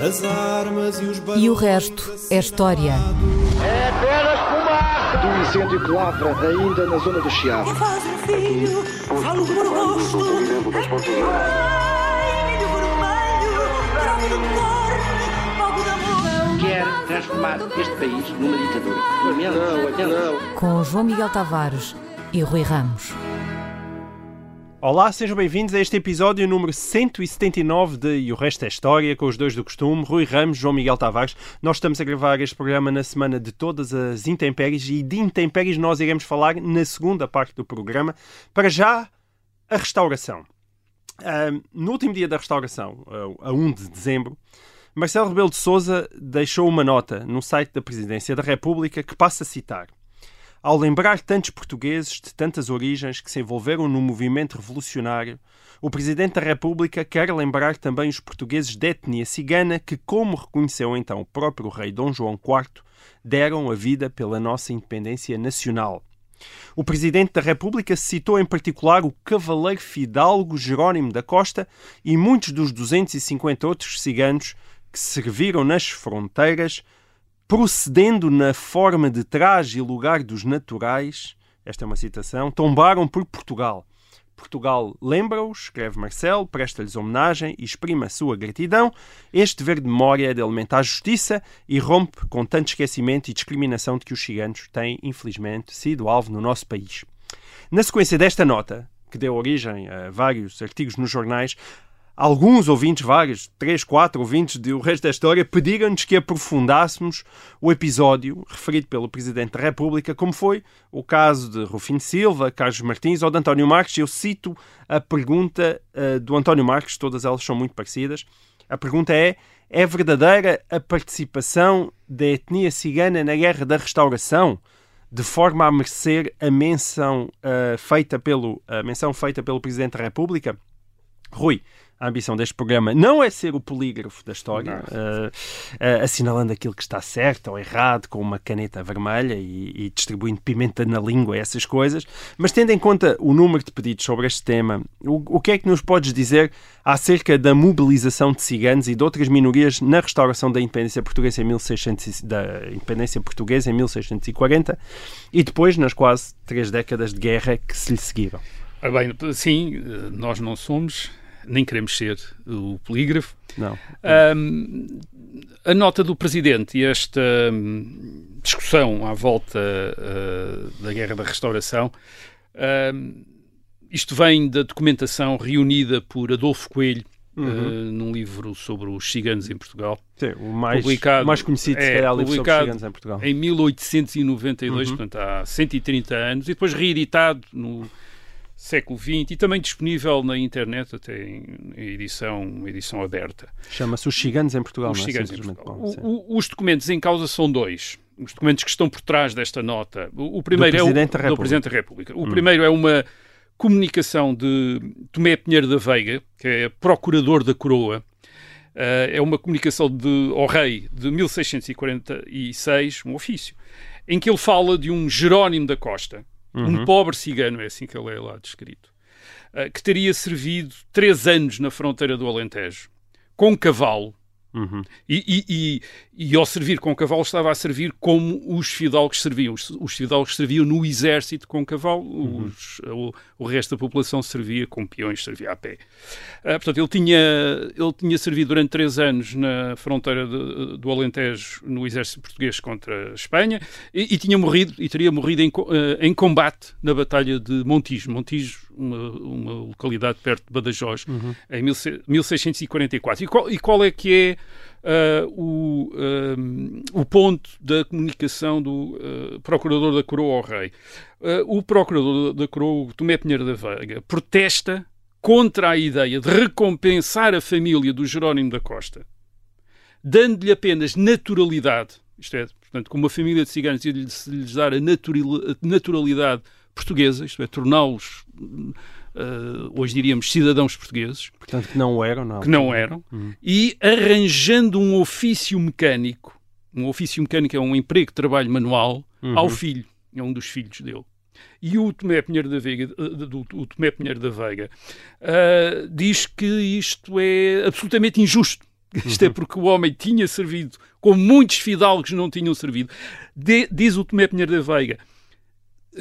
As armas e os E o resto é história. É apenas fumaça! Do incêndio que lavra ainda na zona do Chiado. Faz um filho, falo por amor. Quer transformar este país numa ditadura. Não, não. Com João Miguel Tavares e Rui Ramos. Olá, sejam bem-vindos a este episódio número 179 de E o Resto é História, com os dois do costume, Rui Ramos, João Miguel Tavares. Nós estamos a gravar este programa na semana de todas as intempéries e de intempéries nós iremos falar na segunda parte do programa. Para já, a restauração. Ahm, no último dia da restauração, a 1 de dezembro, Marcelo Rebelo de Sousa deixou uma nota no site da Presidência da República que passa a citar. Ao lembrar tantos portugueses de tantas origens que se envolveram no movimento revolucionário, o Presidente da República quer lembrar também os portugueses de etnia cigana que, como reconheceu então o próprio rei Dom João IV, deram a vida pela nossa independência nacional. O Presidente da República citou em particular o cavaleiro fidalgo Jerónimo da Costa e muitos dos 250 outros ciganos que serviram nas fronteiras procedendo na forma de traje e lugar dos naturais, esta é uma citação, tombaram por Portugal. Portugal lembra-os, escreve Marcelo, presta-lhes homenagem e exprime a sua gratidão. Este dever de memória é de alimentar justiça e rompe com tanto esquecimento e discriminação de que os ciganos têm, infelizmente, sido alvo no nosso país. Na sequência desta nota, que deu origem a vários artigos nos jornais, alguns ouvintes, vários, três, quatro ouvintes do resto da história, pediram-nos que aprofundássemos o episódio referido pelo Presidente da República, como foi o caso de Rufino Silva, Carlos Martins ou de António Marques. Eu cito a pergunta uh, do António Marques, todas elas são muito parecidas. A pergunta é: é verdadeira a participação da etnia cigana na Guerra da Restauração? de forma a merecer a menção, uh, feita pelo, a menção feita pelo Presidente da República? Rui, a ambição deste programa não é ser o polígrafo da história, uh, uh, assinalando aquilo que está certo ou errado com uma caneta vermelha e, e, distribuindo pimenta na língua, essas coisas, mas tendo em conta o número de pedidos sobre este tema, o, o que é que nos podes dizer acerca da mobilização de ciganos e de outras minorias na restauração da independência portuguesa em 1600, da independência portuguesa em 1640 e depois nas quase três décadas de guerra que se lhe seguiram? Ah, bem, sim, nós não somos nem queremos ser o polígrafo. Não. Um, a nota do Presidente e esta um, discussão à volta uh, da Guerra da Restauração, isto vem da documentação reunida por Adolfo Coelho uhum. uh, num livro sobre os ciganos em Portugal. Sim, o mais, publicado, mais conhecido é, é o livro sobre os ciganos em Portugal. Em 1892, uhum. portanto há 130 anos, e depois reeditado no século XX e também disponível na internet até em edição, edição aberta. Chama-se Os Ciganos em Portugal, Os não é? Em Portugal. O, o, os documentos em causa são dois. Os documentos que estão por trás desta nota. O, o primeiro do é o do Presidente da República. O hum. primeiro é uma comunicação de Tomé Pinheiro da Veiga, que é procurador da coroa. Uh, é uma comunicação de, ao rei de 1646, um ofício, em que ele fala de um Jerónimo da Costa, Uhum. Um pobre cigano, é assim que ele é lá descrito, uh, que teria servido três anos na fronteira do Alentejo, com um cavalo, Uhum. E, e, e, e, ao servir com cavalo estava a servir como os fidalgos serviam. Os, os fidalgos serviam no exército com cavalo, uhum. os, o, o, resto da população servia com peões, servia a pé. Uh, portanto, ele tinha, ele tinha servido durante três anos na fronteira de, do Alentejo no exército português contra a Espanha e, tinha morrido, e teria morrido em, uh, em combate na Batalha de Montijo. Montijo, uma, uma localidade perto de Badajoz, uhum. em 1644. E qual, e qual é que é uh, o, um, o ponto da comunicação do uh, Procurador da Coroa ao Rei. Uh, o Procurador da Coroa, Tomé Pinheiro da Veiga, protesta contra a ideia de recompensar a família do Jerónimo da Costa, dando-lhe apenas naturalidade, isto é, portanto, como uma família de ciganos, e lhes dar a naturalidade portuguesa, isto é, torná-los uh, hoje diríamos cidadãos portugueses. Portanto, que não eram, não. Que não eram. Uhum. E arranjando um ofício mecânico, um ofício mecânico é um emprego de trabalho manual, uhum. ao filho, é um dos filhos dele. E o Tomé Pinheiro da Veiga, o Tomé Pinheiro da Veiga uh, diz que isto é absolutamente injusto. Isto é porque o homem tinha servido, como muitos fidalgos não tinham servido. De, diz o Tomé Pinheiro da Veiga,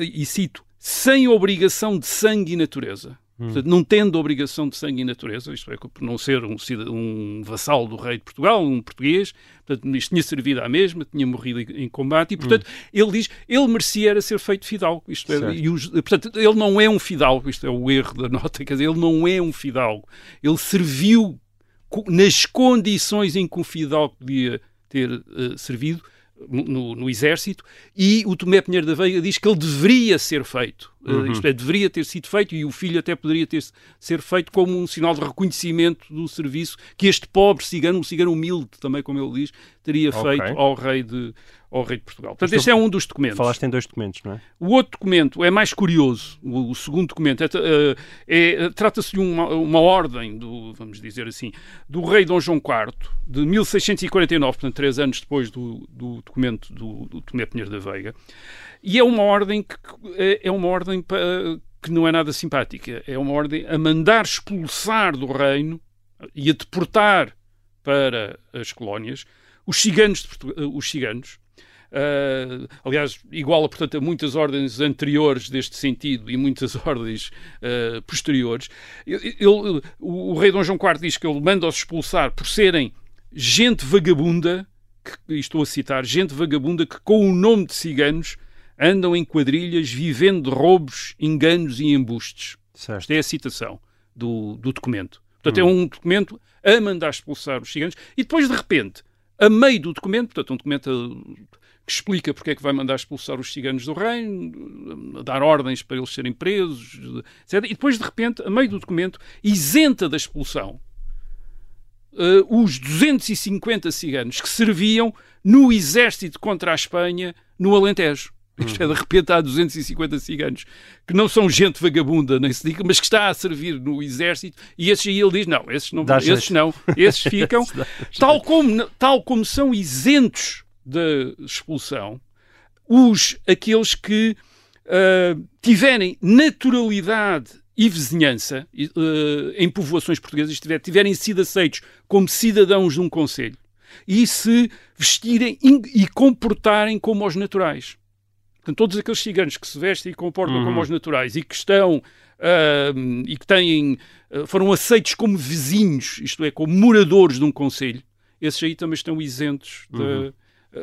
e cito, sem obrigação de sangue e natureza. Portanto, não tendo obrigação de sangue e natureza, isto é, por não ser um, um vassal do rei de Portugal, um português, portanto, isto tinha servido à mesma, tinha morrido em combate, e, portanto, hum. ele diz, ele merecia era ser feito fidalgo, isto é, e os, portanto, ele não é um fidalgo, isto é o erro da nota, quer dizer, ele não é um fidalgo, ele serviu nas condições em que um fidalgo podia ter uh, servido, no, no, exército e o Tomé Pinheiro da Veiga diz que ele deveria ser feito, eh, uhum. uh, isto é, deveria ter sido feito e o filho até poderia ter ser feito como um sinal de reconhecimento do serviço que este pobre cigano, um cigano humilde também, como ele diz, teria okay. feito ao rei de, ao rei de Portugal. Portanto, este é um dos documentos. Falaste em dois documentos, não é? O outro documento é mais curioso. O, o segundo documento é, é, é, trata-se de uma, uma, ordem, do, vamos dizer assim, do rei Dom João IV, de 1649, portanto, três anos depois do, do documento do, do Tomé Pinheiro da Veiga. E é uma ordem que é, é uma ordem que não é nada simpática. É uma ordem a mandar expulsar do reino e a deportar para as colónias os ciganos, os ciganos Uh, aliás, iguala, portanto, a muitas ordens anteriores deste sentido e muitas ordens uh, posteriores. Ele, ele, o, o, rei Dom João IV diz que ele manda-os expulsar por serem gente vagabunda, que, estou a citar, gente vagabunda que com o nome de ciganos andam em quadrilhas vivendo de roubos, enganos e embustes. Certo. Esta é a citação do, do documento. Portanto, hum. é um documento a mandar expulsar os ciganos e depois, de repente, a meio do documento, portanto, um documento que explica porque é que vai mandar expulsar os ciganos do reino, dar ordens para eles serem presos, etc. E depois, de repente, a meio do documento, isenta da expulsão uh, os 250 ciganos que serviam no exército contra a Espanha no Alentejo. Isto é, de repente há 250 ciganos que não são gente vagabunda, nem se diga, mas que está a servir no exército, e esses aí ele diz: não, esses não, esses não, esses ficam, tal como, tal como são isentos da expulsão os, aqueles que uh, tiverem naturalidade e vizinhança uh, em povoações portuguesas, tiver, tiverem sido aceitos como cidadãos de um conselho e se vestirem e comportarem como os naturais. Portanto, todos aqueles ciganos que se vestem e comportam uhum. como os naturais e que estão uh, e que têm, uh, foram aceitos como vizinhos, isto é, como moradores de um conselho, esses aí também estão isentos uhum.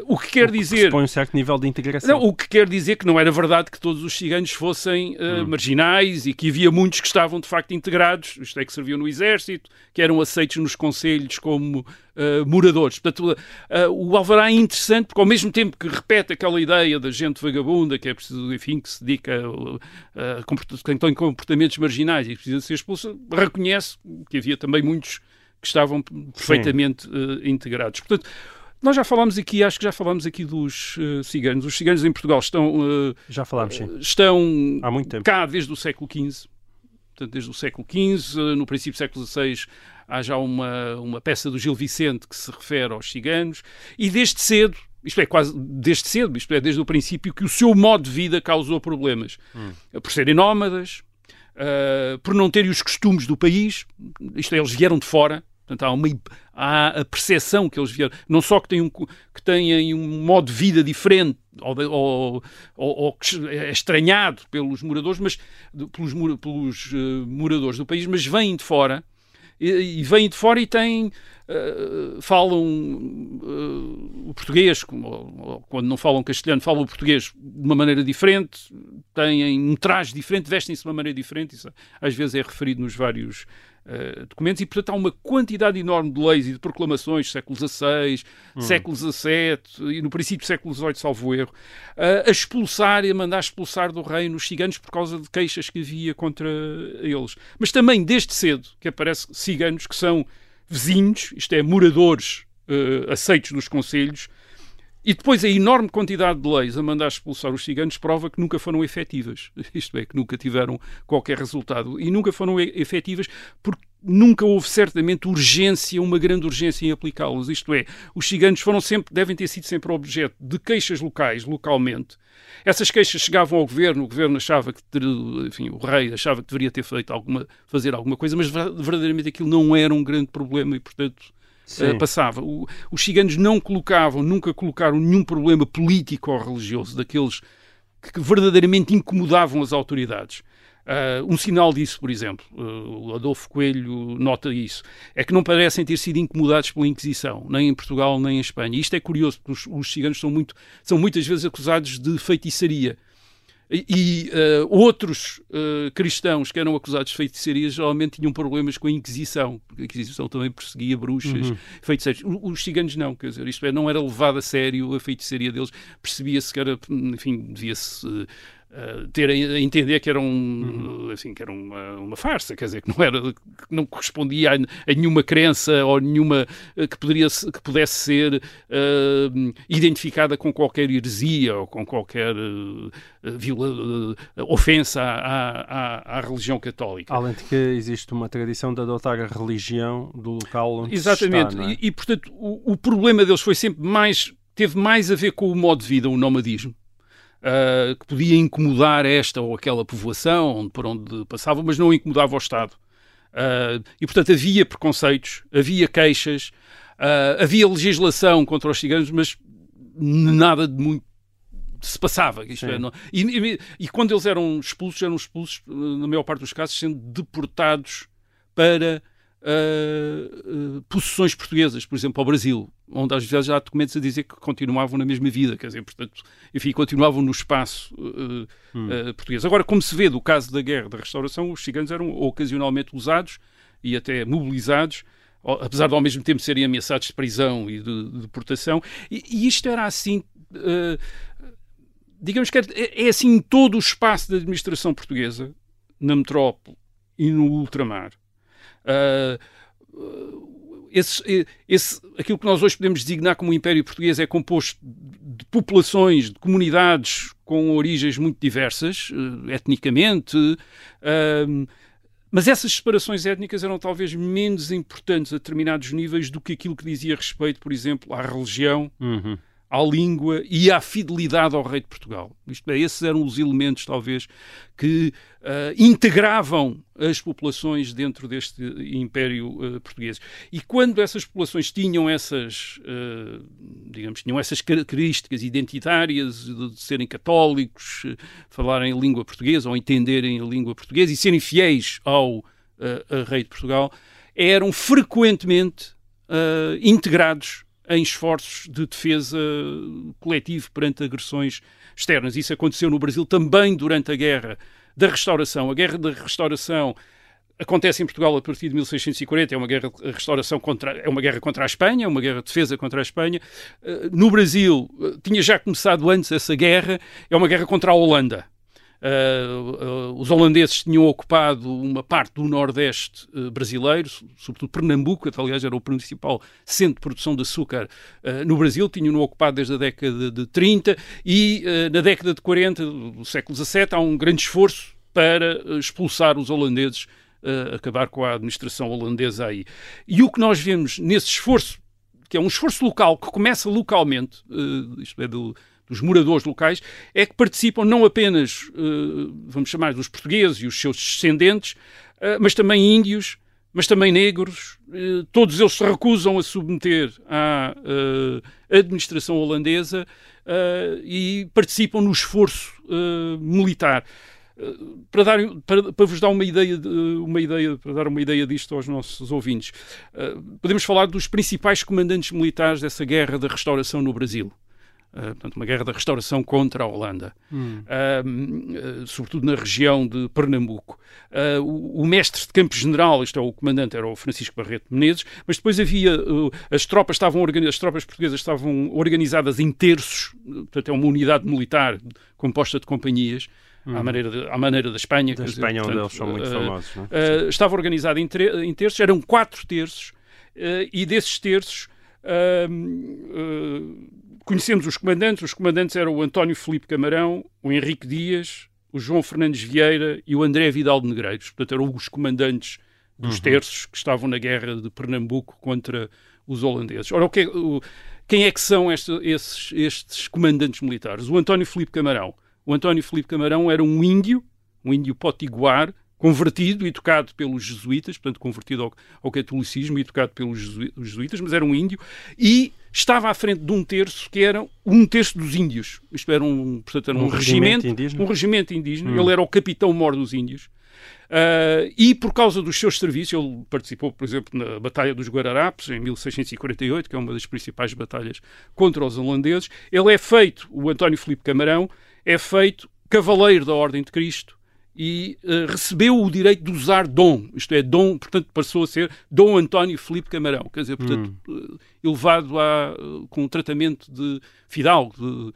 O que quer o que dizer. Põe um certo nível de integração. Não, o que quer dizer que não era verdade que todos os ciganos fossem uh, hum. marginais e que havia muitos que estavam de facto integrados, isto é, que serviam no exército, que eram aceitos nos conselhos como uh, moradores. Portanto, uh, o Alvará é interessante porque, ao mesmo tempo que repete aquela ideia da gente vagabunda, que é preciso, enfim, que se dedica a, a, a tem comportamentos marginais e que precisa ser expulso, reconhece que havia também muitos que estavam perfeitamente integrados. Portanto, nós já falámos aqui, acho que já falámos aqui dos uh, ciganos. Os ciganos em Portugal estão. Uh, já falámos, sim. Estão Há muito tempo. cá desde o século XV. Portanto, desde o século XV, uh, no princípio do século XVI, há já uma, uma peça do Gil Vicente que se refere aos ciganos. E desde cedo, isto é, quase desde cedo, isto é, desde o princípio, que o seu modo de vida causou problemas. Hum. Por serem nómadas, uh, por não terem os costumes do país, isto é, eles vieram de fora, Portanto, há, uma, há a percepção que eles vieram, não só que têm um, que têm um modo de vida diferente ou, ou, ou, é estranhado pelos moradores, mas pelos, pelos uh, moradores do país, mas vêm de fora e, e vêm de fora e têm uh, falam uh, o português, ou, quando não falam castelhano, falam o português de uma maneira diferente, têm um traje diferente, vestem-se de uma maneira diferente, isso às vezes é referido nos vários uh, documentos e, portanto, há uma quantidade enorme de leis e de proclamações, século XVI, hum. século XVII e no princípio do século XVIII, salvo erro, uh, a expulsar e a mandar expulsar do reino os ciganos por causa de queixas que havia contra eles. Mas também, desde cedo, que aparece ciganos que são vizinhos, isto é, moradores uh, aceitos dos conselhos, e depois a enorme quantidade de leis a mandar expulsar os ciganos prova que nunca foram efetivas. Isto é, que nunca tiveram qualquer resultado. E nunca foram efetivas porque nunca houve certamente urgência, uma grande urgência em aplicá-los. Isto é, os ciganos foram sempre, devem ter sido sempre objeto de queixas locais, localmente. Essas queixas chegavam ao governo, o governo achava que, enfim, o rei achava que deveria ter feito alguma, fazer alguma coisa, mas verdadeiramente aquilo não era um grande problema e, portanto, uh, passava. O, os ciganos não colocavam, nunca colocaram nenhum problema político ou religioso daqueles que verdadeiramente incomodavam as autoridades. Uh, um sinal disso, por exemplo, uh, o Adolfo Coelho nota isso, é que não parecem ter sido incomodados pela Inquisição, nem em Portugal nem em Espanha. Isto é curioso, porque os, os ciganos são, muito, são muitas vezes acusados de feitiçaria. E, uh, outros uh, cristãos que eram acusados de feitiçaria geralmente tinham problemas com a Inquisição, porque a Inquisição também perseguia bruxas, uhum. feiticeiros. Os ciganos não, quer dizer, isto é, não era levado a sério a feitiçaria deles, percebia-se que era, enfim, devia-se uh, uh, ter a entender que era, um, uhum. assim, que era uma, uma, farsa, quer dizer, que não, era, que não correspondia a, a nenhuma crença ou nenhuma uh, que, poderia, que pudesse ser uh, identificada com qualquer heresia ou com qualquer viola, ofensa à, à, à, religião católica. Além de que existe uma tradição de adotar a religião do local onde Exatamente, se está, é? e, e, portanto o, o problema deles foi sempre mais teve mais a ver com o modo de vida, o nomadismo uh, que podia incomodar esta ou aquela povoação por onde passava, mas não incomodava o Estado. Uh, e, portanto, havia preconceitos, havia queixas, uh, havia legislação contra os ciganos, mas nada de muito se passava. É, não, e, e, e, quando eles eram expulsos, eram expulsos, na maior parte dos casos, sendo deportados para uh, uh, possessões portuguesas, por exemplo, ao Brasil, onde às vezes há documentos a dizer que continuavam na mesma vida, quer dizer, portanto, enfim, continuavam no espaço uh, hum. português. Agora, como se vê do caso da Guerra da Restauração, os ciganos eram ocasionalmente usados e até mobilizados, apesar de ao mesmo tempo serem ameaçados de prisão e de, de deportação, e, e, isto era assim digamos que é, é, assim em todo o espaço da administração portuguesa, na metrópole e no ultramar. Uh, esse, esse, aquilo que nós hoje podemos designar como Império Português é composto de populações, de comunidades com origens muito diversas, uh, etnicamente, uh, mas essas separações étnicas eram talvez menos importantes a determinados níveis do que aquilo que dizia respeito, por exemplo, à religião, uhum à língua e à fidelidade ao rei de Portugal. Isto é, esses eram os elementos, talvez, que uh, integravam as populações dentro deste Império uh, Português. E quando essas populações tinham essas, uh, digamos, tinham essas características identitárias de, de serem católicos, falarem a língua portuguesa ou entenderem a língua portuguesa e serem fiéis ao rei de Portugal, eram frequentemente integrados em esforços de defesa coletivo perante agressões externas. Isso aconteceu no Brasil também durante a Guerra da Restauração. A Guerra da Restauração acontece em Portugal a partir de 1640, é uma guerra de restauração contra, é uma guerra contra a Espanha, é uma guerra de defesa contra a Espanha. Eh, no Brasil eh, tinha já começado antes essa guerra, é uma guerra contra a Holanda. Uh, os holandeses tinham ocupado uma parte do Nordeste uh, brasileiro, sobretudo Pernambuco, que aliás era o principal centro de produção de açúcar no Brasil, tinham-no ocupado desde a década de 30 e na década de 40 do século XVII há um grande esforço para expulsar os holandeses, acabar com a administração holandesa aí. E o que nós vemos nesse esforço, que é um esforço local, que começa localmente, isto é, do dos moradores locais, é que participam não apenas, uh, vamos chamar, dos portugueses e os seus descendentes, uh, mas também índios, mas também negros. Uh, todos eles se recusam a submeter à administração holandesa e participam no esforço militar. Para, dar, para, para, vos dar uma ideia, de, uma ideia, para dar uma ideia disto aos nossos ouvintes, podemos falar dos principais comandantes militares dessa guerra da restauração no Brasil. Uh, portanto, uma guerra da restauração contra a Holanda, hum. uh, uh, sobretudo na região de Pernambuco. O, o, mestre de campo general, isto é, o comandante, era o Francisco Barreto Menezes, mas depois havia, as tropas estavam as tropas portuguesas estavam organizadas em terços, portanto é uma unidade militar composta de companhias, hum. à, maneira de, à maneira da Espanha. Da Espanha, dizer, onde eles são muito famosos. É? estava organizada em, em, terços, eram quatro terços, e desses terços Conhecemos os comandantes. Os comandantes eram o António Felipe Camarão, o Henrique Dias, o João Fernandes Vieira e o André Vidal de Negreiros. Portanto, eram os comandantes dos uhum. terços que estavam na guerra de Pernambuco contra os holandeses. Ora, o que é, o, quem é que são este, esses, estes comandantes militares? O António Felipe Camarão. O António Felipe Camarão era um índio, um índio potiguar, convertido e tocado pelos jesuítas, portanto convertido ao, ao catolicismo e tocado pelos jesuítas, mas era um índio, e estava à frente de um terço que era um terço dos índios. Isto era um, portanto, era um, um regimento, regimento indígena. Um regimento indígena. Hum. Ele era o capitão-mor dos índios. Uh, e por causa dos seus serviços, ele participou, por exemplo, na Batalha dos Guararapes, em 1648, que é uma das principais batalhas contra os holandeses. Ele é feito, o António Filipe Camarão, é feito cavaleiro da Ordem de Cristo e uh, recebeu o direito de usar dom, isto é, dom, portanto, passou a ser Dom António Filipe Camarão, quer dizer, portanto, hum. uh, elevado a, uh, com um tratamento de fidalgo, de,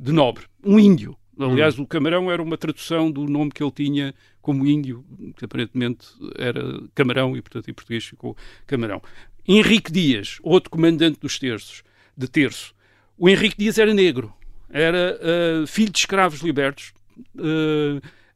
de nobre, um índio. Aliás, hum. o Camarão era uma tradução do nome que ele tinha como índio, que aparentemente era Camarão e, portanto, em português ficou Camarão. Henrique Dias, outro comandante dos terços, de terço. O Henrique Dias era negro, era filho de escravos libertos,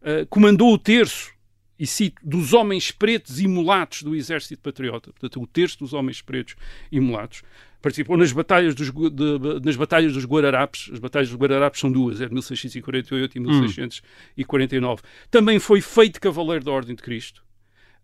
eh, comandou o terço, e cito, dos homens pretos e mulatos do exército patriota, portanto, o terço dos homens pretos e mulatos. Participou nas batalhas dos, de, nas batalhas dos Guararapes. As batalhas dos Guararapes são duas, é de 1648 e 1649. Hum. Também foi feito cavaleiro da Ordem de Cristo.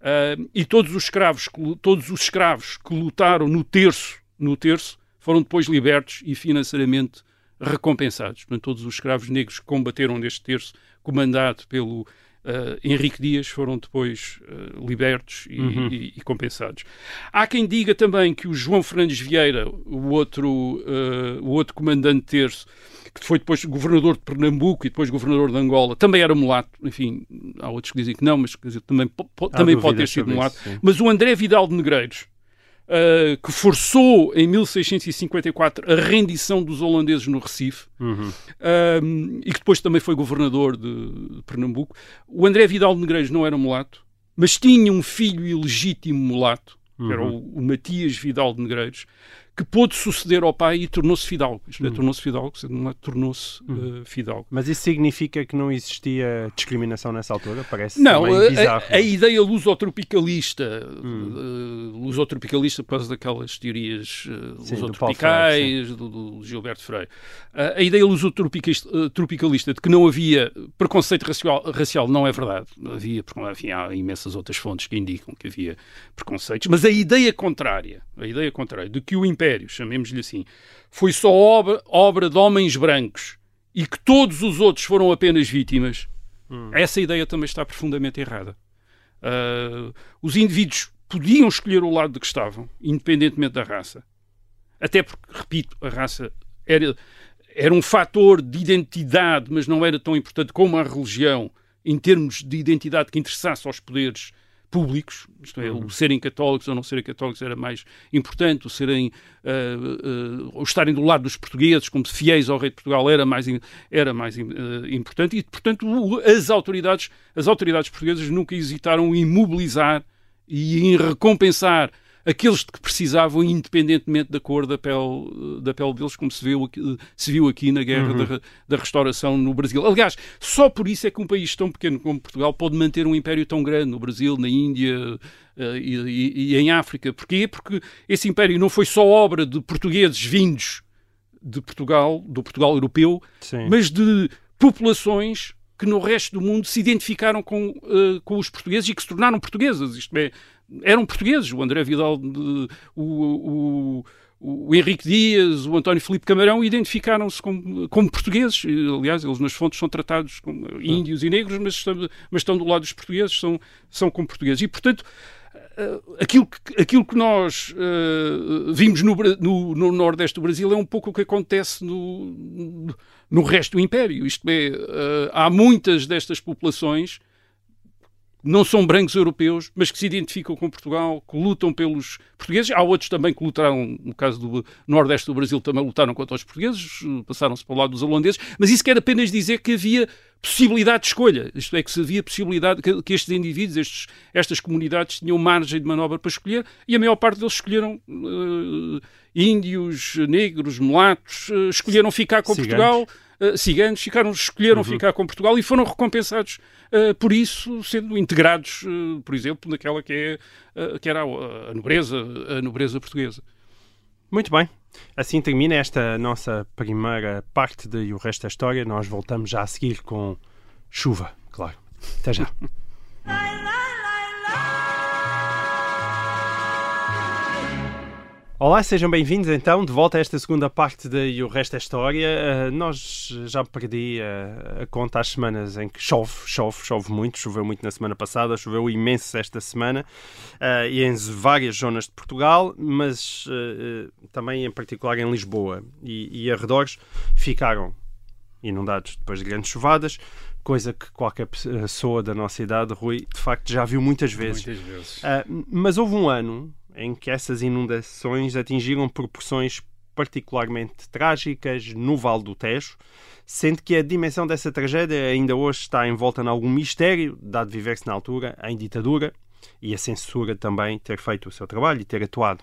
Uh, e todos os escravos, todos os escravos que lutaram no terço, no terço, foram depois libertos e financeiramente recompensados. Portanto, todos os escravos negros que combateram neste terço comandado pelo uh, Henrique Dias, foram depois uh, libertos e, uhum. e, e, compensados. Há quem diga também que o João Fernandes Vieira, o outro, uh, o outro comandante terço, que foi depois governador de Pernambuco e depois governador de Angola, também era mulato. Enfim, há outros que dizem que não, mas dizer, também, po, também pode ter sido mulato. Isso, mas o André Vidal de Negreiros, Uh, que forçou em 1654 a rendição dos holandeses no Recife uhum. uh, e que depois também foi governador de, Pernambuco. O André Vidal de Negreiros não era mulato, mas tinha um filho ilegítimo mulato, que era uhum. o, o Matias Vidal de Negreiros, que pôde suceder ao pai e tornou-se fidalgo. Isto é, uhum. tornou-se fidalgo, tornou-se uh, fidalgo. Mas isso significa que não existia discriminação nessa altura? Parece não, a, a, ideia lusotropicalista, hum. uh, lusotropicalista por causa daquelas teorias uh, sim, lusotropicais do, do, do, Gilberto Freire. Uh, a ideia lusotropicalista de que não havia preconceito racial, racial não é verdade. Havia, porque havia há imensas outras fontes que indicam que havia preconceitos, mas a ideia contrária, a ideia contrária de que o Império Império, chamemos-lhe assim, foi só obra, obra de homens brancos e que todos os outros foram apenas vítimas, hum. essa ideia também está profundamente errada. Uh, os indivíduos podiam escolher o lado de que estavam, independentemente da raça. Até porque, repito, a raça era, era um fator de identidade, mas não era tão importante como a religião em termos de identidade que interessasse aos poderes públicos, isto é, uhum. o serem católicos ou não serem católicos era mais importante, o serem uh, uh, o estarem do lado dos portugueses como fiéis ao rei de Portugal era mais era mais uh, importante e portanto as autoridades as autoridades portuguesas nunca hesitaram em mobilizar e em recompensar aqueles que precisavam, independentemente da cor da pele, da pele deles, como se viu aqui, se viu aqui na Guerra uhum. da, da, Restauração no Brasil. Aliás, só por isso é que um país tão pequeno como Portugal pode manter um império tão grande no Brasil, na Índia uh, e, e, e em África. Porquê? Porque esse império não foi só obra de portugueses vindos de Portugal, do Portugal europeu, Sim. mas de populações que no resto do mundo se identificaram com, uh, com os portugueses e que se tornaram portuguesas. Isto é, eram portugueses. O André Vidal, o, o, o Henrique Dias, o António Felipe Camarão identificaram-se como, como, portugueses. Aliás, eles nas fontes são tratados como índios e negros, mas estão, mas estão do lado dos portugueses, são, são como portugueses. E, portanto, eh, aquilo que, aquilo que nós uh, vimos no, no, no, Nordeste do Brasil é um pouco o que acontece no, no resto do Império. Isto é, uh, há muitas destas populações não são brancos europeus, mas que se identificam com Portugal, que lutam pelos portugueses. Há outros também que lutaram, no caso do Nordeste do Brasil, também lutaram contra os portugueses, passaram-se para o lado dos holandeses, mas isso quer apenas dizer que havia possibilidade de escolha, isto é, que se havia possibilidade, que, que estes indivíduos, estes, estas comunidades tinham margem de manobra para escolher, e a maior parte deles escolheram uh, índios, negros, mulatos, uh, escolheram ficar com Ciganos. Portugal uh, ciganos ficaram, escolheram uhum. ficar com Portugal e foram recompensados uh, por isso, sendo integrados, uh, por exemplo, naquela que, é, que era a, a, nobreza, a nobreza portuguesa. Muito bem. Assim termina esta nossa primeira parte de E o Resto da História. Nós voltamos já a seguir com chuva, claro. Até já. Olá, sejam bem-vindos então de volta a esta segunda parte de E o Resto é História. Uh, nós já perdi uh, a conta às semanas em que chove, chove, chove muito. Choveu muito na semana passada, choveu imenso esta semana uh, e em várias zonas de Portugal, mas também em particular em Lisboa e, e arredores ficaram inundados depois de grandes chuvadas coisa que qualquer pessoa da nossa idade, Rui, de facto já viu muitas vezes. Muitas vezes. Uh, mas houve um ano em que essas inundações atingiram proporções particularmente trágicas no Vale do Tejo, sendo que a dimensão dessa tragédia ainda hoje está envolta em algum mistério, dado viver-se na altura em ditadura e a censura também ter feito o seu trabalho e ter atuado.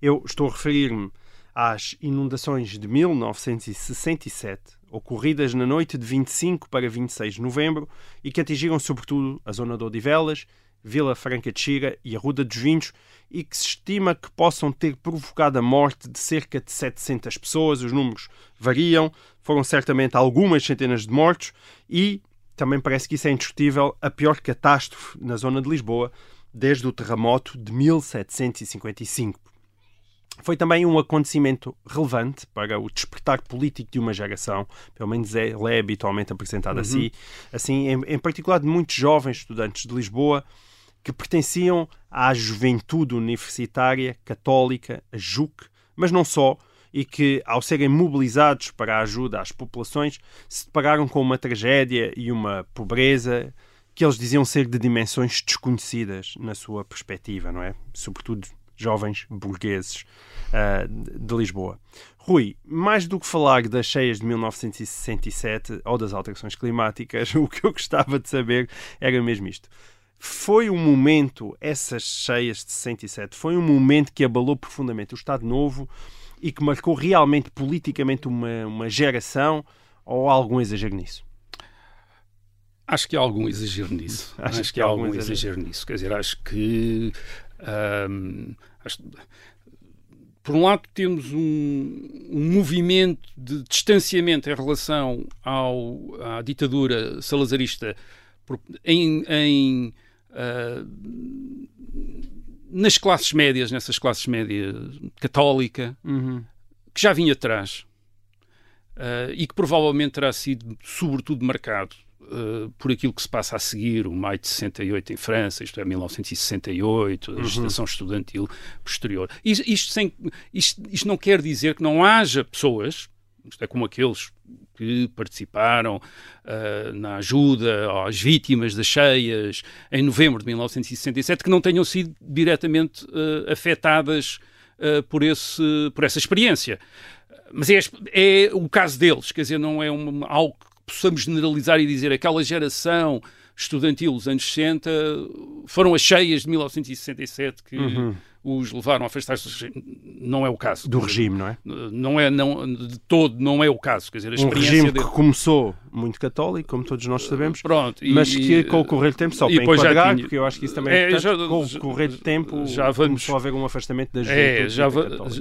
Eu estou a referir-me às inundações de 1967, ocorridas na noite de 25 para 26 de novembro e que atingiram sobretudo a zona de Odivelas, Vila Franca de Xira e a Ruda dos Vinhos e que se estima que possam ter provocado a morte de cerca de 700 pessoas. Os números variam, foram certamente algumas centenas de mortos e também parece que isso é indiscutível a pior catástrofe na zona de Lisboa desde o terremoto de 1755. Foi também um acontecimento relevante para o despertar político de uma geração, pelo menos é, é habitualmente apresentado uhum. assim, assim em, em particular de muitos jovens estudantes de Lisboa, que pertenciam à juventude universitária católica, a JUC, mas não só, e que, ao serem mobilizados para a ajuda às populações, se depararam com uma tragédia e uma pobreza que eles diziam ser de dimensões desconhecidas na sua perspectiva, não é? Sobretudo jovens burgueses uh, de Lisboa. Rui, mais do que falar das cheias de 1967 ou das alterações climáticas, o que eu gostava de saber era mesmo isto foi um momento, essas cheias de 67, foi um momento que abalou profundamente o Estado Novo e que marcou realmente politicamente uma, uma geração ou há algum exagero nisso? Acho que há algum exagero nisso. Acho, acho que há algum exagero. exagero. nisso. Quer dizer, acho que. Hum, acho, por um lado, temos um, um, movimento de distanciamento em relação ao, à ditadura salazarista em, em uh, nas classes médias, nessas classes médias católica, uhum. que já vinha atrás uh, e que provavelmente terá sido, sobretudo, marcado uh, por aquilo que se passa a seguir, o maio de 68 em França, isto é, 1968, a uhum. agitação estudantil posterior. Isto, isto, sem, isto, isto não quer dizer que não haja pessoas, isto é como aqueles que participaram uh, na ajuda às vítimas das cheias em novembro de 1967 que não tenham sido diretamente uh, afetadas uh, por, esse, por essa experiência. Mas é, é, o caso deles, quer dizer, não é uma, algo que possamos generalizar e dizer aquela geração estudantil dos anos 60 foram as cheias de 1967 que. Uhum os levaram a afastar-se. Não é o caso. Do regime, não é? Não é, não, de todo, não é o caso. Quer dizer, a um regime que começou muito católico, como todos nós sabemos, Pronto, e, mas que com o correr do tempo, só para enquadrar, tinha... porque eu acho que isso também é, é já, com o correr do tempo já vamos, começou a haver um afastamento da juventude é, já,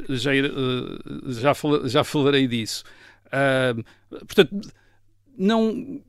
já, eh, já, já falarei disso. Uh, portanto, não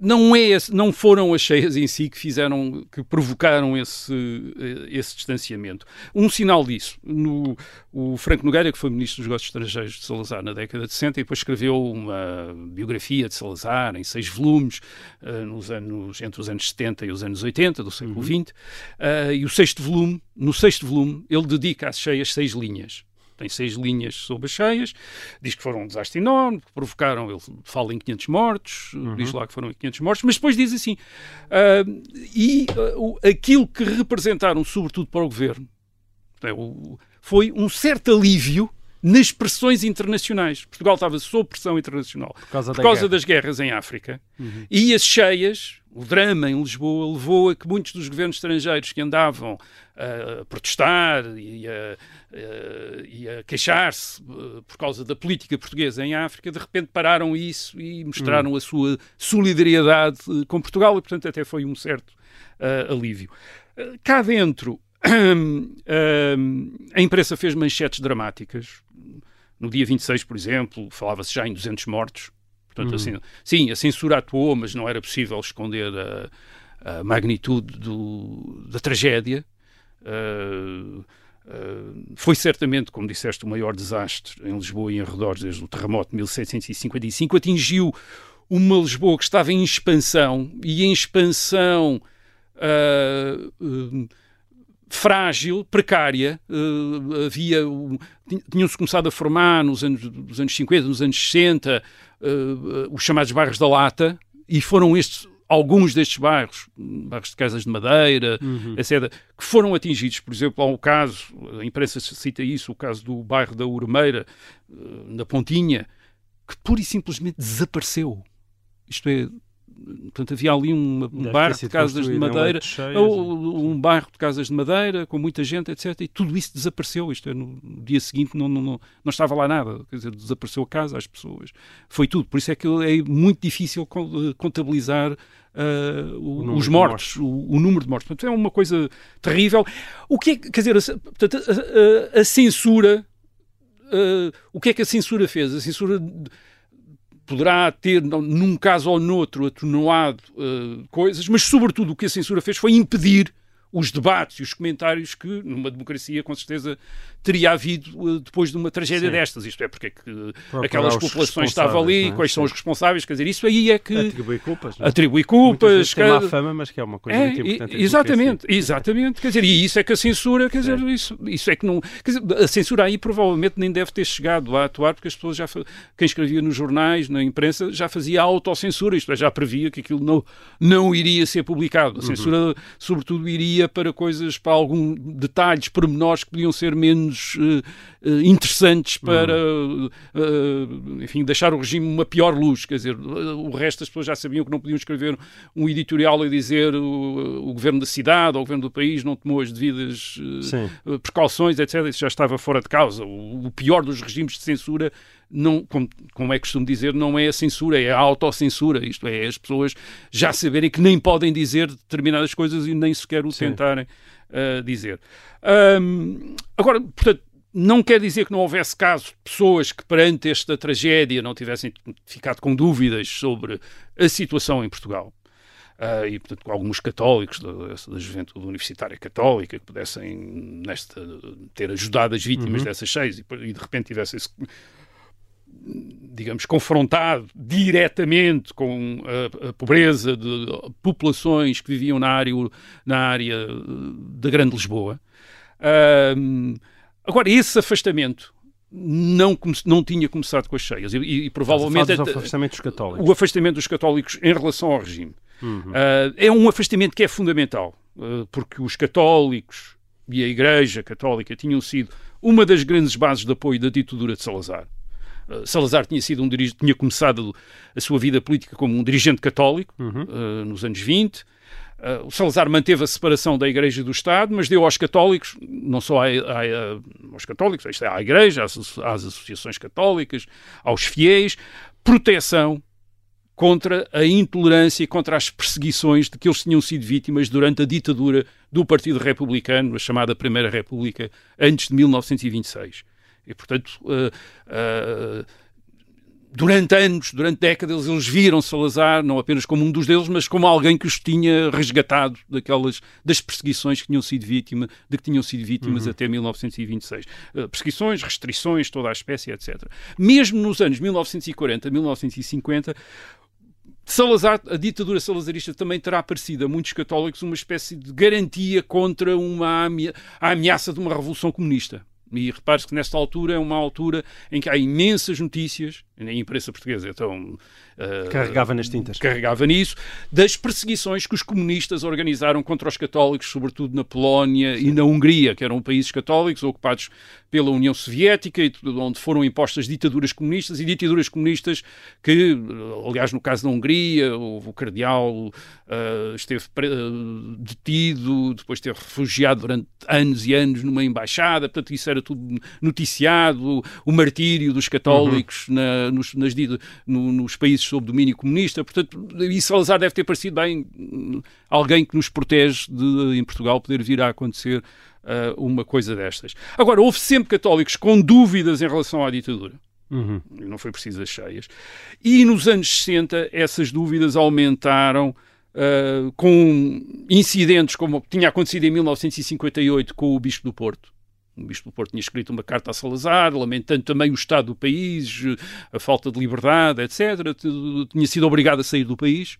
não, é, não foram as cheias em si que fizeram, que provocaram esse, eh, esse distanciamento. Um sinal disso, no, o Franco Nogueira, que foi ministro dos Negócios Estrangeiros de Salazar na década de 60, e depois escreveu uma biografia de Salazar em seis volumes, uh, nos anos, entre os anos 70 e os anos 80 do século XX, uhum. uh, e o sexto volume, no sexto volume, ele dedica às cheias seis linhas tem seis linhas sobre as cheias, diz que foram um desastre enorme, que provocaram, ele fala em 500 mortos, uhum. diz lá que foram 500 mortos, mas depois diz assim, uh, e uh, aquilo que representaram, sobretudo para o governo, é, foi um certo alívio nas pressões internacionais. Portugal estava sob pressão internacional por causa, por causa das guerras em África uhum. e as cheias, o drama em Lisboa, levou a que muitos dos governos estrangeiros que andavam a protestar e a, a, a queixar-se eh, por causa da política portuguesa em África, de repente pararam isso e mostraram uhum. a sua solidariedade eh, com Portugal e, portanto, até foi um certo uh, alívio. cá dentro, a imprensa fez manchetes dramáticas no dia 26, por exemplo, falava-se já em 200 mortos. Portanto, uhum. assim, sim, a censura atuou, mas não era possível esconder a, a magnitude do, da tragédia. Uh, Uh, foi certamente, como disseste, o maior desastre em Lisboa e em redores desde o terremoto de 1755. Atingiu uma Lisboa que estava em expansão e em expansão uh, frágil, precária. havia tinham-se começado a formar nos anos, nos anos 50, nos anos 60, os chamados bairros da Lata, e foram estes alguns destes bairros, bairros de casas de madeira, uhum. etc., que foram atingidos, por exemplo, há um caso, a imprensa cita isso, o caso do bairro da Urmeira, eh, na Pontinha, que pura e simplesmente desapareceu. Isto é, portanto, havia ali um, bairro de casas de madeira, ou, um bairro de casas de madeira, com muita gente, etc. E tudo isso desapareceu. Isto é, no dia seguinte não, não, não, não estava lá nada. Quer dizer, desapareceu a casa, as pessoas. Foi tudo. Por isso é que é muito difícil contabilizar uh, os mortos, mortos. O, o, número de mortos. Portanto, é uma coisa terrível. O que é, quer dizer, a, portanto, a, a, a censura, uh, o que é que a censura fez? A censura poderá ter, num caso ou noutro, atenuado uh, coisas, mas, sobretudo, o que a censura fez foi impedir os debates e os comentários que, numa democracia, com certeza, teria havido uh, depois de uma tragédia Sim. destas. Isto é, porque é que aquelas populações estavam ali, é? quais Sim. são os responsáveis, quer dizer, isso aí é que... Atribui culpas. Não? É? Atribui culpas. Tem má fama, mas que é uma coisa é, muito importante. Exatamente, exatamente. Quer dizer, e isso é que a censura, quer dizer, é. isso, isso é que não... Dizer, a censura aí provavelmente nem deve ter chegado a atuar, porque as pessoas já... Quem escrevia nos jornais, na imprensa, já fazia autocensura, isto é, já previa que aquilo não, não iria ser publicado. A uhum. censura, uhum. sobretudo, iria para coisas, para alguns detalhes, pormenores que podiam ser menos... Uh, interessantes para, uh, enfim, deixar o regime uma pior luz. Quer dizer, o resto das pessoas já sabiam que não podiam escrever um editorial a dizer o, o governo da cidade ou o governo do país não tomou as devidas precauções, etc. Isso já estava fora de causa. O, o pior dos regimes de censura não, como, como, é costume dizer, não é a censura, é a autocensura. Isto é, as pessoas já saberem que nem podem dizer determinadas coisas e nem sequer o Sim. tentarem uh, dizer. Um, agora, portanto, não quer dizer que não houvesse caso de pessoas que perante esta tragédia não tivessem ficado com dúvidas sobre a situação em Portugal. Uh, e, portanto, com alguns católicos da, da juventude universitária católica que pudessem nesta, ter ajudado as vítimas uhum. dessas cheias e, e, de repente tivessem digamos, confrontado diretamente com a, a, pobreza de populações que viviam na área, na área da Grande Lisboa. Agora, esse afastamento não, não tinha começado com as cheias e, e, e provavelmente o afastamento dos católicos. o afastamento dos católicos em relação ao regime uhum. uh, é um afastamento que é fundamental uh, porque os católicos e a Igreja Católica tinham sido uma das grandes bases de apoio da ditadura de Salazar. Salazar tinha sido um tinha começado a sua vida política como um dirigente católico uhum. nos anos 20 Uh, o Salazar manteve a separação da Igreja e do Estado, mas deu aos católicos, não só a, a, a, aos católicos, isto é, à Igreja, às, às associações católicas, aos fiéis, proteção contra a intolerância e contra as perseguições de que eles tinham sido vítimas durante a ditadura do Partido Republicano, a chamada Primeira República, antes de 1926. E, portanto, uh, uh, durante anos, durante décadas, eles viram Salazar não apenas como um dos deles, mas como alguém que os tinha resgatado daquelas das perseguições que tinham sido vítima, de que tinham sido vítimas uhum. até 1926. Uh, perseguições, restrições, toda a espécie, etc. Mesmo nos anos 1940, 1950, Salazar, a ditadura salazarista também terá parecido a muitos católicos uma espécie de garantia contra uma ameaça de uma revolução comunista. E repare-se que nesta altura é uma altura em que há imensas notícias, na imprensa portuguesa então uh, carregava nas tintas. Carregava nisso, das perseguições que os comunistas organizaram contra os católicos, sobretudo na Polónia Sim. e na Hungria, que eram países católicos ocupados pela União Soviética, onde foram impostas ditaduras comunistas, e ditaduras comunistas que, aliás, no caso da Hungria, o, o cardeal uh, esteve uh, detido, depois esteve refugiado durante anos e anos numa embaixada, portanto, isso era tudo noticiado, o, o martírio dos católicos uhum. na, nos, nas, no, nos países sob domínio comunista, portanto, e Salazar deve ter parecido bem alguém que nos protege de, em Portugal, poder vir a acontecer uh, uma coisa destas. Agora, houve sempre católicos com dúvidas em relação à ditadura. Uhum. Não foi preciso as cheias. E nos anos 60, essas dúvidas aumentaram uh, com incidentes como tinha acontecido em 1958 com o Bispo do Porto. O Bispo do Porto tinha escrito uma carta a Salazar, lamentando também o estado do país, a falta de liberdade, etc. Tinha sido obrigado a sair do país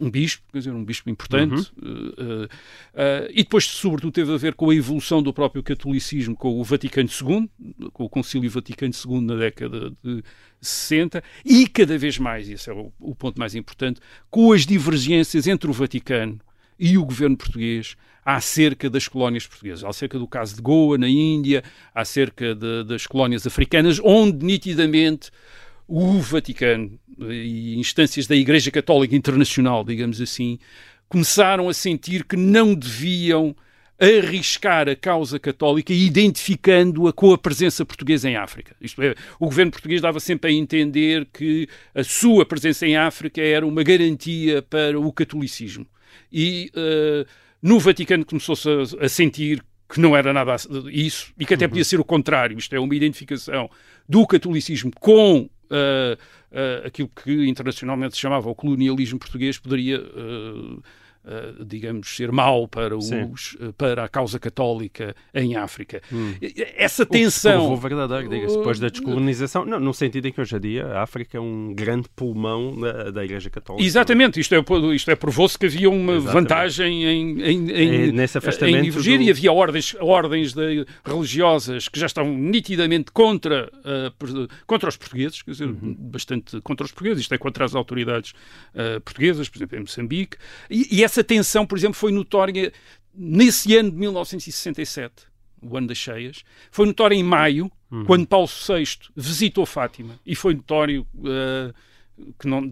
um bispo, quer dizer, um bispo importante, uhum. uh, uh, uh, e depois, sobretudo, teve a ver com a evolução do próprio catolicismo com o Vaticano II, com o Concílio Vaticano II na década de 60, e cada vez mais, e esse é o, o ponto mais importante, com as divergências entre o Vaticano e o governo português acerca das colónias portuguesas, acerca do caso de Goa, na Índia, acerca de, das colónias africanas, onde nitidamente o Vaticano e instâncias da Igreja Católica Internacional, digamos assim, começaram a sentir que não deviam arriscar a causa católica identificando-a com a presença portuguesa em África. Isto é, o governo português dava sempre a entender que a sua presença em África era uma garantia para o catolicismo. E uh, no Vaticano começou-se a, a, sentir que não era nada isso e que até podia ser o contrário. Isto é, uma identificação do catolicismo com uh, uh, aquilo que internacionalmente se chamava o colonialismo português poderia uh, Uh, digamos, ser mau para, os, uh, para a causa católica em África. Hum. Essa tensão. O verdadeiro, diga-se, depois da descolonização, não, no sentido em que hoje em dia a África é um grande pulmão da, da Igreja Católica. Exatamente, isto é, isto é provou-se que havia uma Exatamente. vantagem em, em, em, é, nesse afastamento em divergir do... e havia ordens, ordens de, religiosas que já estavam nitidamente contra, uh, contra os portugueses, quer dizer, uhum. bastante contra os portugueses, isto é contra as autoridades portuguesas, por exemplo, em Moçambique, e, e essa essa tensão, por exemplo, foi notória nesse ano de 1967, o ano das cheias. Foi notória em maio, uhum. quando Paulo VI visitou Fátima. E foi notório uh, que não,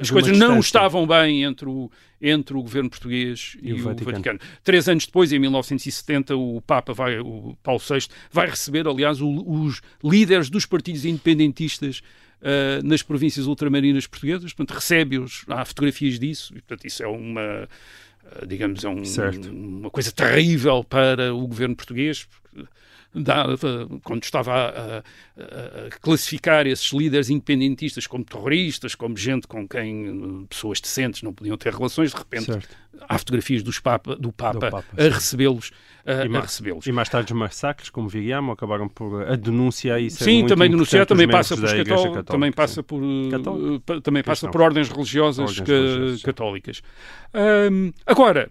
as coisas não estavam bem entre o, entre o governo português e, e o, Vaticano. Vaticano. Três anos depois, em 1970, o Papa vai, o Paulo VI vai receber, aliás, o, os líderes dos partidos independentistas uh, nas províncias ultramarinas portuguesas, portanto, recebe-os, há fotografias disso, e, portanto, isso é uma, uh, digamos, é um, uma coisa terrível para o governo português, porque quando estava a, a, a, classificar esses líderes independentistas como terroristas, como gente com quem pessoas decentes não podiam ter relações, de repente certo. há fotografias dos papa, do Papa, do Papa a recebê-los. A, recebê-los. E mais tarde os massacres, como Vigiamo, acabaram por a denúncia isso Sim, também denunciar, também passa por cató também passa por também passa por ordens religiosas ordens religiosas. católicas. Agora,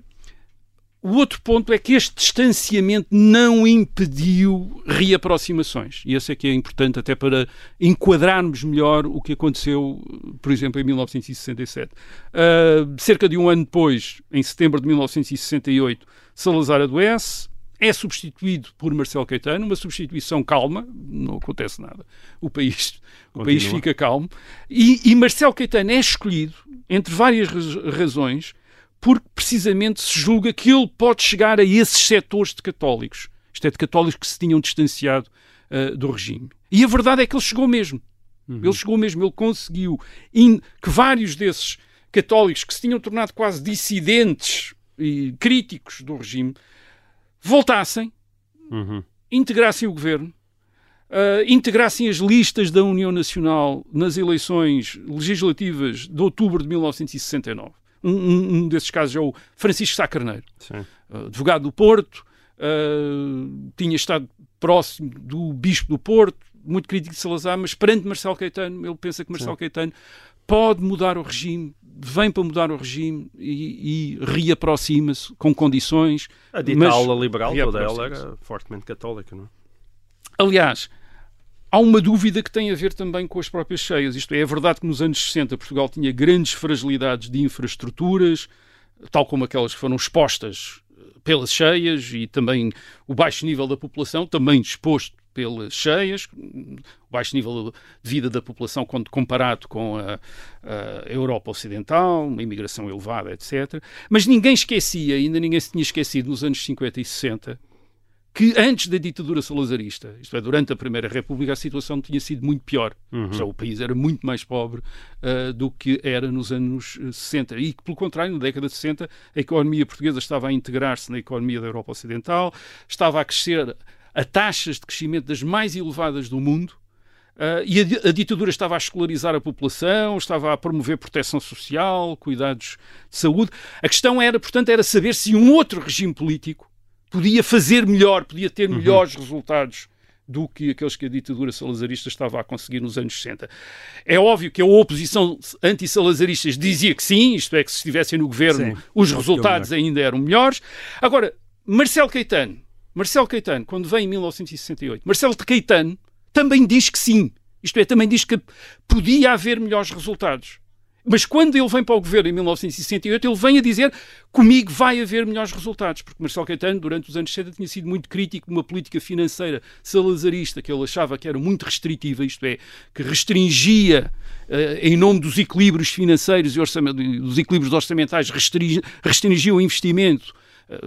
o outro ponto é que este distanciamento não impediu reaproximações. E esse é que é importante até para enquadrarmos melhor o que aconteceu, por exemplo, em 1967. Uh, cerca de um ano depois, em setembro de 1968, Salazar adoece, é substituído por Marcelo Caetano, uma substituição calma, não acontece nada. O país, o país fica calmo. E, e Marcelo Caetano é escolhido, entre várias razões, porque precisamente se julga que ele pode chegar a esses setores de católicos. Isto é, de católicos que se tinham distanciado uh, do regime. E a verdade é que ele chegou mesmo. Uhum. Ele chegou mesmo, ele conseguiu que vários desses católicos que se tinham tornado quase dissidentes e críticos do regime voltassem, uhum. integrassem o governo, uh, integrassem as listas da União Nacional nas eleições legislativas de outubro de 1969. Um, um, desses casos é o Francisco Sá Carneiro, uh, advogado do Porto, uh, tinha estado próximo do Bispo do Porto, muito crítico de Salazar, mas perante Marcelo Caetano, ele pensa que Marcelo Sim. Caetano pode mudar o regime, vem para mudar o regime e, e reaproxima-se com condições. A dita aula liberal toda ela era fortemente católica, não é? Aliás, Há uma dúvida que tem a ver também com as próprias cheias. Isto é, é verdade que nos anos 60 Portugal tinha grandes fragilidades de infraestruturas, tal como aquelas que foram expostas eh, pelas cheias e também o baixo nível da população, também exposto pelas cheias, o baixo nível de vida da população quando comparado com a, a, Europa Ocidental, uma imigração elevada, etc. Mas ninguém esquecia, ainda ninguém se tinha esquecido nos anos 50 e 60, que antes da ditadura salazarista, isto é, durante a Primeira República, a situação tinha sido muito pior. Uhum. Já o país era muito mais pobre uh, do que era nos anos 60. E que, pelo contrário, na década de 60, a economia portuguesa estava a integrar-se na economia da Europa Ocidental, estava a crescer a taxas de crescimento das mais elevadas do mundo. Uh, e a, a, ditadura estava a escolarizar a população, estava a promover proteção social, cuidados de saúde. A questão era, portanto, era saber se um outro regime político podia fazer melhor, podia ter melhores resultados do que aqueles que a ditadura salazarista estava a conseguir nos anos 60. É óbvio que a oposição anti-salazaristas dizia que sim, isto é, que se estivessem no governo Sim, os não resultados melhor. ainda eram melhores. Agora, Marcelo Caetano, Marcelo Caetano, quando vem em 1968, Marcelo Caetano também diz que sim. Isto é, também diz que podia haver melhores resultados. Mas quando ele vem para o governo em 1968, ele vem a dizer comigo vai haver melhores resultados, porque Marcelo Caetano, durante os anos 60, tinha sido muito crítico de uma política financeira salazarista que ele achava que era muito restritiva, isto é, que restringia, eh, em nome dos equilíbrios financeiros e dos equilíbrios orçamentais, restringia, o investimento eh,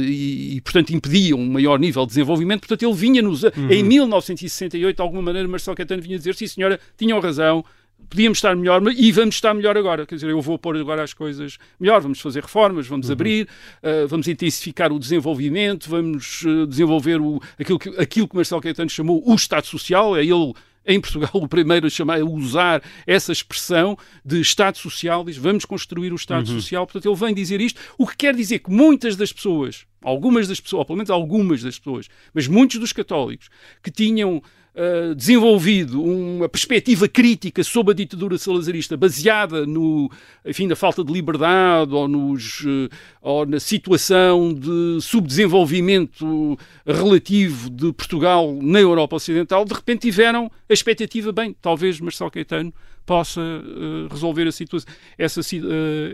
e, e, portanto, impediam um maior nível de desenvolvimento. Portanto, ele vinha nos, em 1968, de alguma maneira, Marcelo Caetano vinha dizer: sim, senhora, tinham razão, podíamos estar melhor e vamos estar melhor agora. Quer dizer, eu vou pôr agora as coisas melhor, vamos fazer reformas, vamos abrir, eh, vamos intensificar o desenvolvimento, vamos eh, desenvolver o, aquilo, que, aquilo que Marcelo Caetano chamou o Estado Social. É ele. Em Portugal, o primeiro a chamar, a usar essa expressão de Estado Social, diz vamos construir o Estado Social. Portanto, ele vem dizer isto, o que quer dizer que muitas das pessoas, algumas das pessoas, ou pelo menos algumas das pessoas, mas muitos dos católicos que tinham uh, desenvolvido uma perspectiva crítica sobre a ditadura salazarista baseada no, enfim, na falta de liberdade ou, nos, uh, ou na situação de subdesenvolvimento relativo de Portugal na Europa Ocidental, de repente tiveram a expectativa, bem, talvez Marcelo Caetano possa uh, resolver situa essa,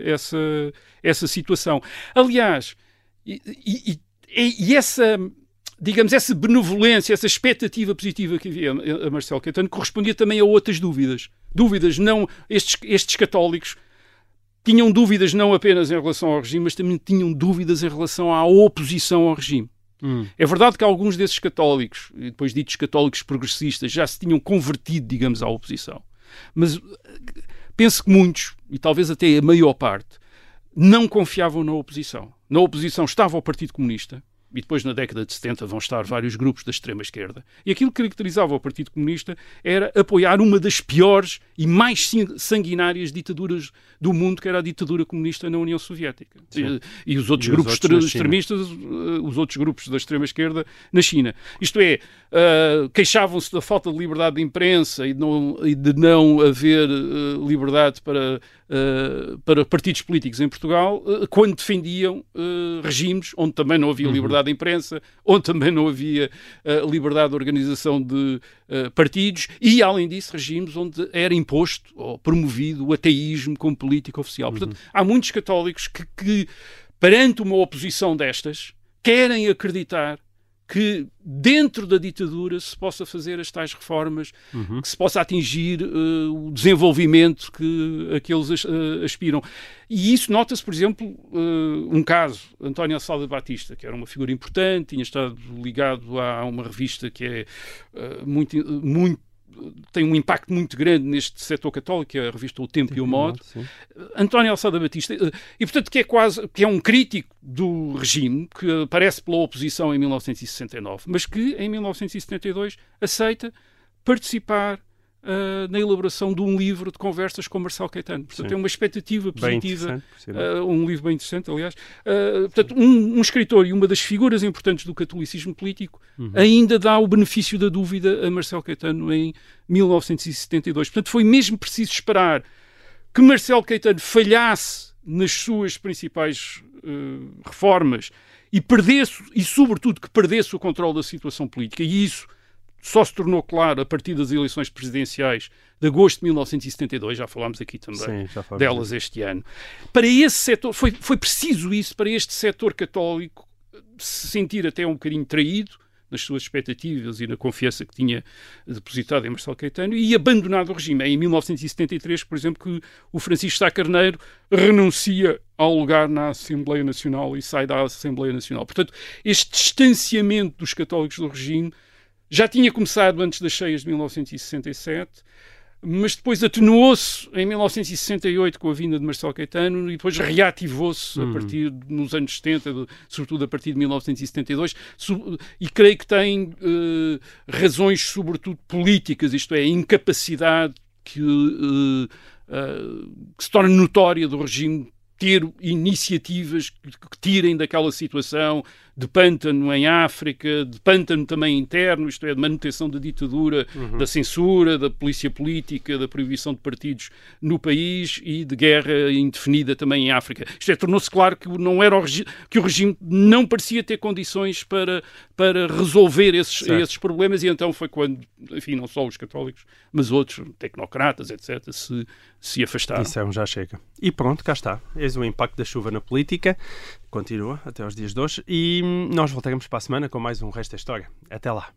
essa, essa situação. Aliás, e, e, e essa digamos, essa benevolência, essa expectativa positiva que havia a Marcelo Caetano correspondia também a outras dúvidas. Dúvidas não. Estes, estes católicos tinham dúvidas não apenas em relação ao regime, mas também tinham dúvidas em relação à oposição ao regime. Hum. É verdade que alguns desses católicos, depois ditos católicos progressistas, já se tinham convertido, digamos, à oposição. Mas penso que muitos, e talvez até a maior parte, não confiavam na oposição. Na oposição estava o Partido Comunista, e depois na década de 70 vão estar vários grupos da extrema-esquerda. E aquilo que caracterizava o Partido Comunista era apoiar uma das piores e mais sanguinárias ditaduras do mundo, que era a ditadura comunista na União Soviética. E, e, os outros e grupos os outros extremistas, os outros grupos da extrema-esquerda na China. Isto é, uh, queixavam-se da falta de liberdade de imprensa e de não, e de não haver uh, liberdade para, uh, para partidos políticos em Portugal, quando defendiam regimes onde também não havia liberdade uhum. de imprensa, onde também não havia liberdade de organização de partidos e, além disso, regimes onde era imposto ou promovido o ateísmo como política oficial. Portanto, uhum. há muitos católicos que, que, perante uma oposição destas, querem acreditar que dentro da ditadura se possa fazer as tais reformas, uhum. que se possa atingir uh, o desenvolvimento que aqueles uh, aspiram. E isso nota-se, por exemplo, uh, um caso, António Salda Batista, que era uma figura importante, tinha estado ligado a uma revista que é muito, muito tem um impacto muito grande neste setor católico, que é a revista O Tempo, Tempo e o Modo. Modo António Alçada Batista, e portanto que é quase que é um crítico do regime, que aparece pela oposição em 1969, mas que em 1972 aceita participar Uh, na elaboração de um livro de conversas com Marcelo Caetano. Portanto, Sim. é uma expectativa positiva. Uh, um livro bem interessante, aliás. Uh, portanto, um, um, escritor e uma das figuras importantes do catolicismo político uhum. ainda dá o benefício da dúvida a Marcelo Caetano em 1972. Portanto, foi mesmo preciso esperar que Marcelo Caetano falhasse nas suas principais reformas e perdesse, e sobretudo que perdesse o controle da situação política. E isso só se tornou claro a partir das eleições presidenciais de agosto de 1972, já falámos aqui também Sim, delas este ano. Para esse setor, foi, foi preciso isso, para este setor católico se sentir até um bocadinho traído nas suas expectativas e na confiança que tinha depositado em Marcelo Caetano e abandonado o regime. É em 1973, por exemplo, que o Francisco Sá Carneiro renuncia ao lugar na Assembleia Nacional e sai da Assembleia Nacional. Portanto, este distanciamento dos católicos do regime já tinha começado antes das cheias de 1967, mas depois atenuou-se em 1968 com a vinda de Marcelo Caetano e depois reativou-se a partir nos anos 70, de, sobretudo a partir de 1972, e creio que tem uh, razões sobretudo políticas, isto é, a incapacidade que, uh, uh, que se torna notória do regime ter iniciativas que tirem daquela situação de pântano em África, de pântano também interno, isto é, de manutenção da ditadura, Uhum. da censura, da polícia política, da proibição de partidos no país e de guerra indefinida também em África. Isto é, tornou-se claro que, não era o que o regime não parecia ter condições para, para resolver esses, Certo. esses problemas e então foi quando, enfim, não só os católicos, mas outros, tecnocratas, etc., se, se afastaram. Disseram já chega. E pronto, cá está. Eis o impacto da chuva na política. Continua até aos dias de hoje e hum, nós voltaremos para a semana com mais um Resto da História. Até lá!